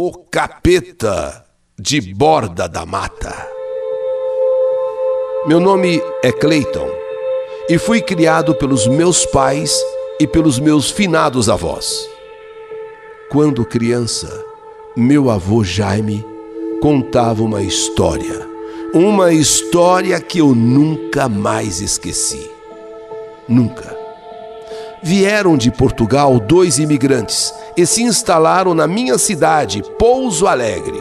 O Capeta de Borda da Mata. Meu nome é Clayton e fui criado pelos meus pais e pelos meus finados avós. Quando criança, meu avô Jaime contava uma história, uma história que eu nunca mais esqueci. Nunca. Vieram de Portugal dois imigrantes e se instalaram na minha cidade, Pouso Alegre.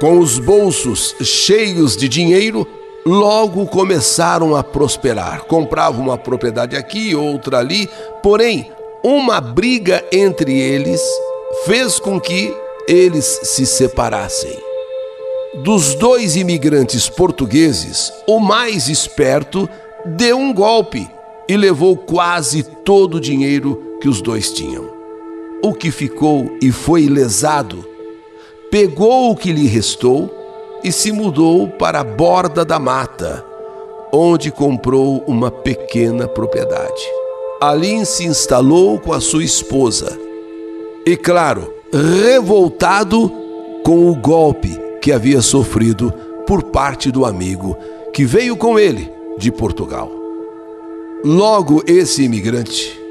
Com os bolsos cheios de dinheiro, logo começaram a prosperar. Compravam uma propriedade aqui, outra ali, porém, uma briga entre eles fez com que eles se separassem. Dos dois imigrantes portugueses, o mais esperto deu um golpe e levou quase todo o dinheiro que os dois tinham. O que ficou e foi lesado, pegou o que lhe restou e se mudou para a borda da mata, onde comprou uma pequena propriedade. Ali se instalou com a sua esposa. E claro, revoltado com o golpe que havia sofrido por parte do amigo que veio com ele de Portugal. Logo, esse imigrante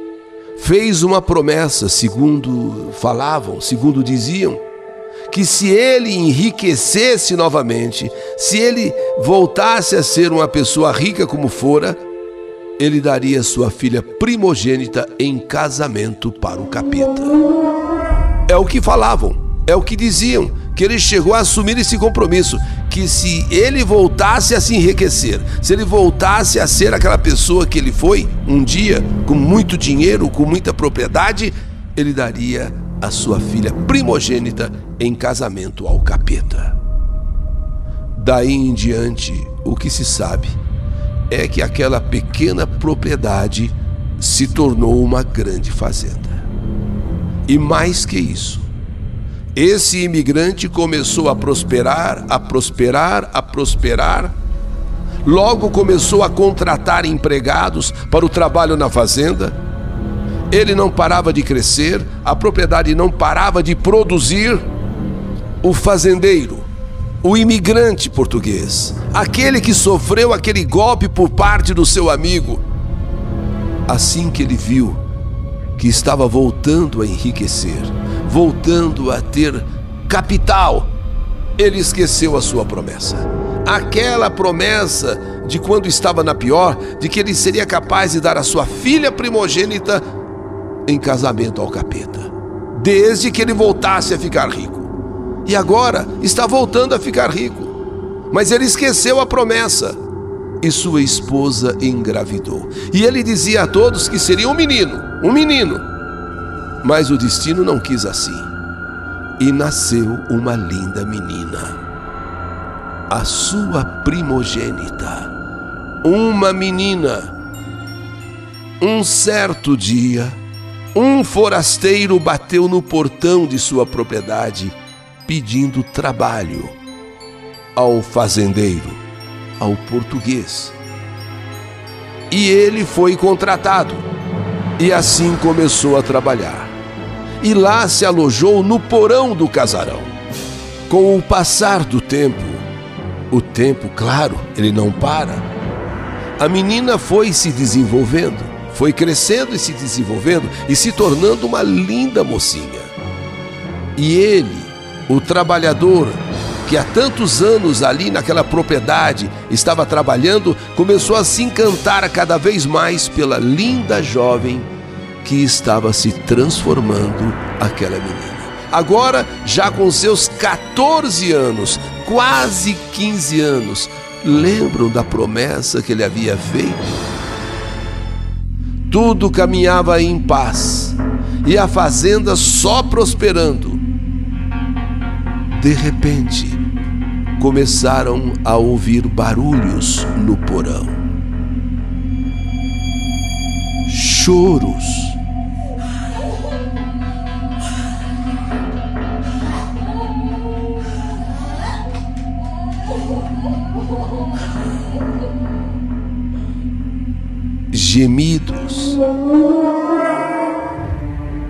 fez uma promessa, segundo falavam, segundo diziam, que se ele enriquecesse novamente, se ele voltasse a ser uma pessoa rica como fora, ele daria sua filha primogênita em casamento para o capeta. É o que falavam, é o que diziam, que ele chegou a assumir esse compromisso, que se ele voltasse a se enriquecer, se ele voltasse a ser aquela pessoa que ele foi um dia, com muito dinheiro, com muita propriedade, ele daria a sua filha primogênita em casamento ao capeta. Daí em diante, o que se sabe é que aquela pequena propriedade se tornou uma grande fazenda. E mais que isso, esse imigrante começou a prosperar, a prosperar, a prosperar. Logo começou a contratar empregados para o trabalho na fazenda. Ele não parava de crescer, a propriedade não parava de produzir. O fazendeiro, o imigrante português, aquele que sofreu aquele golpe por parte do seu amigo, assim que ele viu que estava voltando a enriquecer, voltando a ter capital, ele esqueceu a sua promessa. Aquela promessa de quando estava na pior, de que ele seria capaz de dar a sua filha primogênita em casamento ao capeta, desde que ele voltasse a ficar rico. E agora está voltando a ficar rico. Mas ele esqueceu a promessa e sua esposa engravidou. E ele dizia a todos que seria um menino, um menino. Mas o destino não quis assim. E nasceu uma linda menina, a sua primogênita, uma menina. Um certo dia, um forasteiro bateu no portão de sua propriedade pedindo trabalho ao fazendeiro, ao português. E ele foi contratado e assim começou a trabalhar e lá se alojou no porão do casarão. Com o passar do tempo, o tempo, claro, ele não para, a menina foi se desenvolvendo, foi crescendo e se desenvolvendo e se tornando uma linda mocinha. E ele, o trabalhador que há tantos anos ali naquela propriedade estava trabalhando, começou a se encantar cada vez mais pela linda jovem que estava se transformando aquela menina. Agora, já com seus 14 anos, quase 15 anos, lembram da promessa que ele havia feito? Tudo caminhava em paz e a fazenda só prosperando. De repente, começaram a ouvir barulhos no porão. Choros gemidos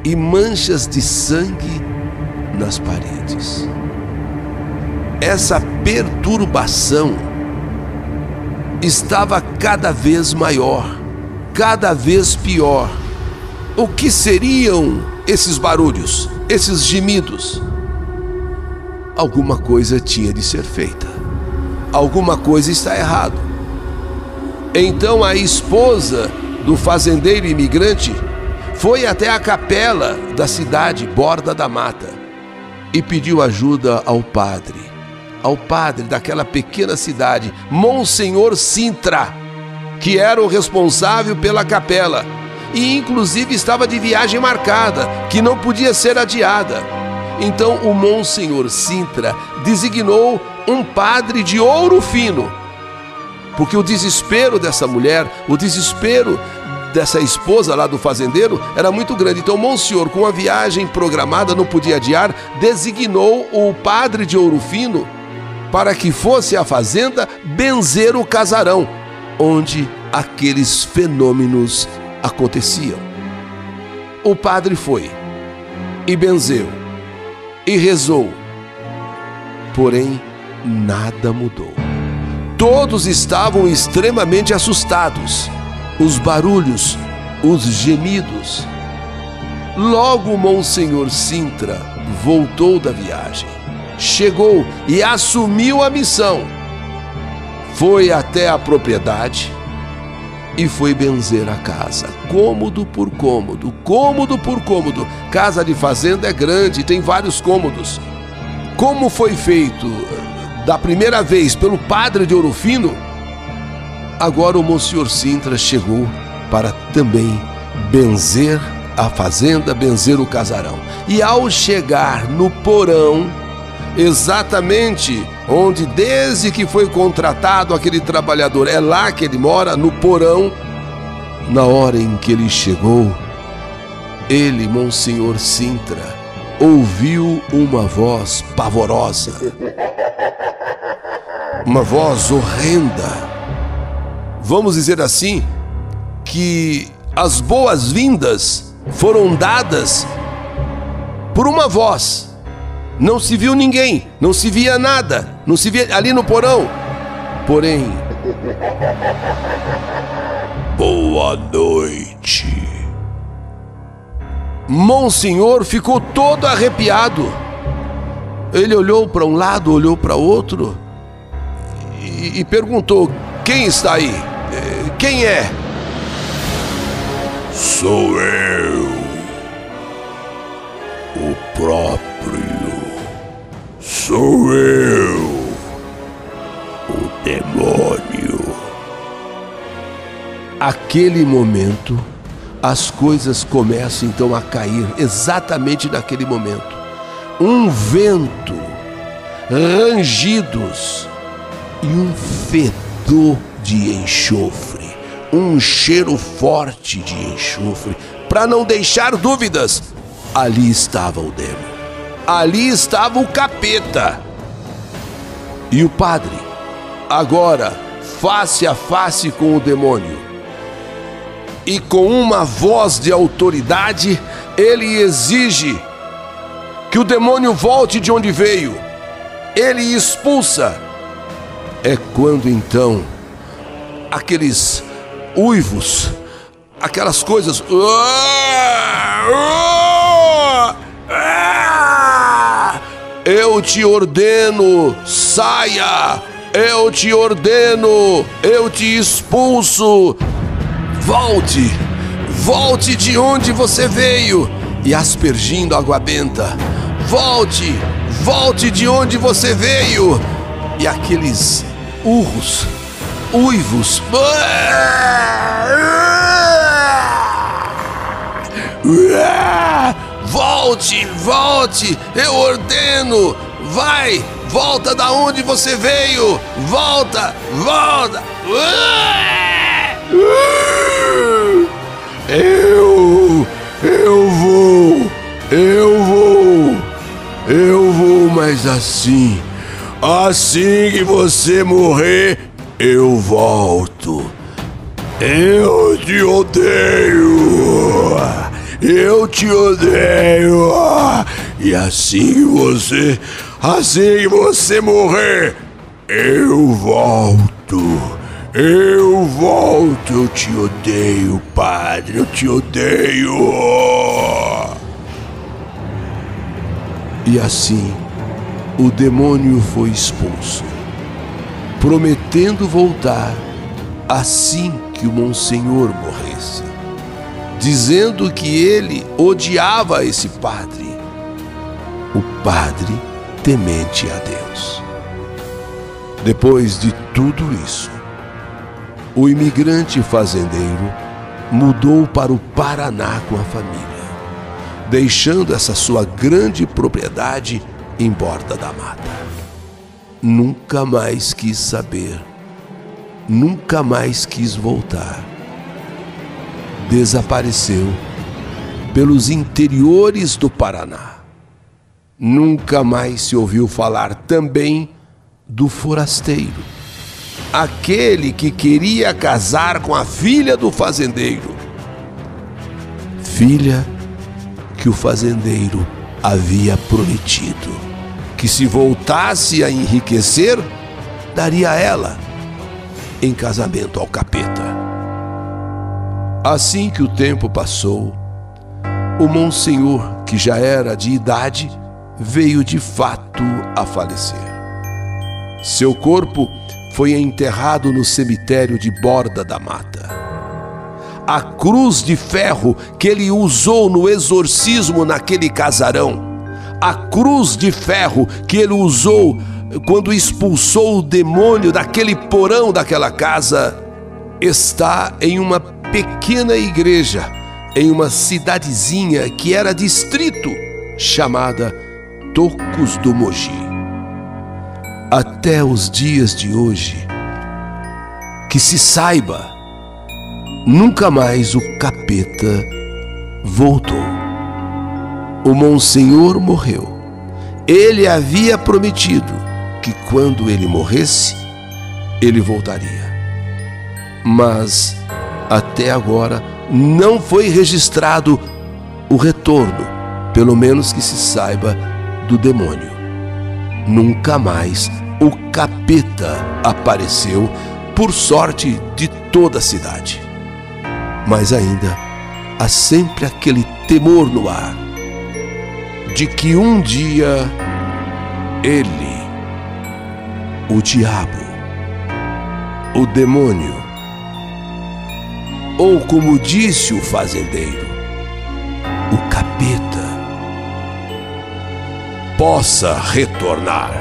e manchas de sangue nas paredes. Essa perturbação estava cada vez maior, cada vez pior. O que seriam esses barulhos, esses gemidos? Alguma coisa tinha de ser feita. Alguma coisa está errado. Então a esposa do fazendeiro imigrante foi até a capela da cidade, borda da mata, e pediu ajuda ao padre, ao padre daquela pequena cidade, Monsenhor Sintra, que era o responsável pela capela e inclusive estava de viagem marcada, que não podia ser adiada. Então o Monsenhor Sintra designou um padre de ouro fino porque o desespero dessa mulher, o desespero dessa esposa lá do fazendeiro era muito grande. Então, Monsenhor, com a viagem programada, não podia adiar, designou o padre de Ouro Fino para que fosse à fazenda benzer o casarão, onde aqueles fenômenos aconteciam. O padre foi e benzeu e rezou, porém nada mudou. Todos estavam extremamente assustados. Os barulhos, os gemidos. Logo, Monsenhor Sintra voltou da viagem. Chegou e assumiu a missão. Foi até a propriedade e foi benzer a casa, cômodo por cômodo, cômodo por cômodo. Casa de fazenda é grande, tem vários cômodos. Como foi feito da primeira vez pelo padre de Ouro Fino, agora o Monsenhor Sintra chegou para também benzer a fazenda, benzer o casarão. E ao chegar no porão, exatamente onde desde que foi contratado aquele trabalhador, é lá que ele mora, no porão, na hora em que ele chegou, ele, Monsenhor Sintra, ouviu uma voz pavorosa uma voz horrenda. Vamos dizer assim, que as boas-vindas foram dadas por uma voz. Não se viu ninguém, não se via nada, não se via ali no porão. Porém, boa noite. Monsenhor ficou todo arrepiado. Ele olhou para um lado, olhou para outro e, perguntou: Quem está aí? É, quem é? Sou eu, o próprio. Sou eu, o demônio. Aquele momento, as coisas começam então a cair, exatamente naquele momento. Um vento, rangidos, e um fedor de enxofre, um cheiro forte de enxofre. Para não deixar dúvidas, ali estava o demo, ali estava o capeta. E o padre, agora face a face com o demônio, e com uma voz de autoridade, ele exige que o demônio volte de onde veio. Ele expulsa é quando então aqueles uivos, aquelas coisas. Eu te ordeno, saia! Eu te ordeno, eu te expulso! Volte! Volte de onde você veio! E aspergindo água benta. Volte! Volte de onde você veio! E aqueles urros, uivos. Volte, volte, eu ordeno. Vai, volta da onde você veio. Volta, volta. Eu, eu vou, eu vou, eu vou, mas assim Assim que você morrer, eu volto. Eu te odeio. Eu te odeio. E assim que você, assim que você morrer, eu volto. Eu volto, eu te odeio, padre, eu te odeio. E assim, o demônio foi expulso, prometendo voltar assim que o Monsenhor morresse, dizendo que ele odiava esse padre, o padre temente a Deus. Depois de tudo isso, o imigrante fazendeiro mudou para o Paraná com a família, deixando essa sua grande propriedade em borda da mata. Nunca mais quis saber, nunca mais quis voltar. Desapareceu pelos interiores do Paraná. Nunca mais se ouviu falar também do forasteiro aquele que queria casar com a filha do fazendeiro. Filha que o fazendeiro havia prometido que se voltasse a enriquecer, daria ela em casamento ao capeta. Assim que o tempo passou, o Monsenhor, que já era de idade, veio de fato a falecer. Seu corpo foi enterrado no cemitério de Borda da Mata. A cruz de ferro que ele usou no exorcismo naquele casarão, a cruz de ferro que ele usou quando expulsou o demônio daquele porão daquela casa, está em uma pequena igreja, em uma cidadezinha que era distrito, chamada Tocos do Mogi. Até os dias de hoje, que se saiba, nunca mais o capeta voltou. O Monsenhor morreu. Ele havia prometido que quando ele morresse, ele voltaria. Mas até agora não foi registrado o retorno, pelo menos que se saiba, do demônio nunca mais o capeta apareceu, por sorte de toda a cidade. Mas ainda há sempre aquele temor no ar de que um dia ele, o diabo, o demônio, ou como disse o fazendeiro, o capeta, possa retornar.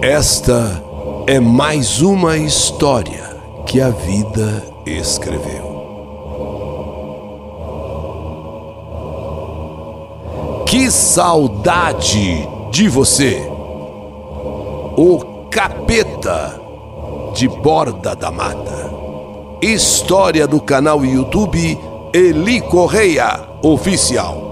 Esta é mais uma história que a vida escreveu. Que saudade de você! O Capeta de Borda da Mata. História do canal YouTube Eli Correia Oficial.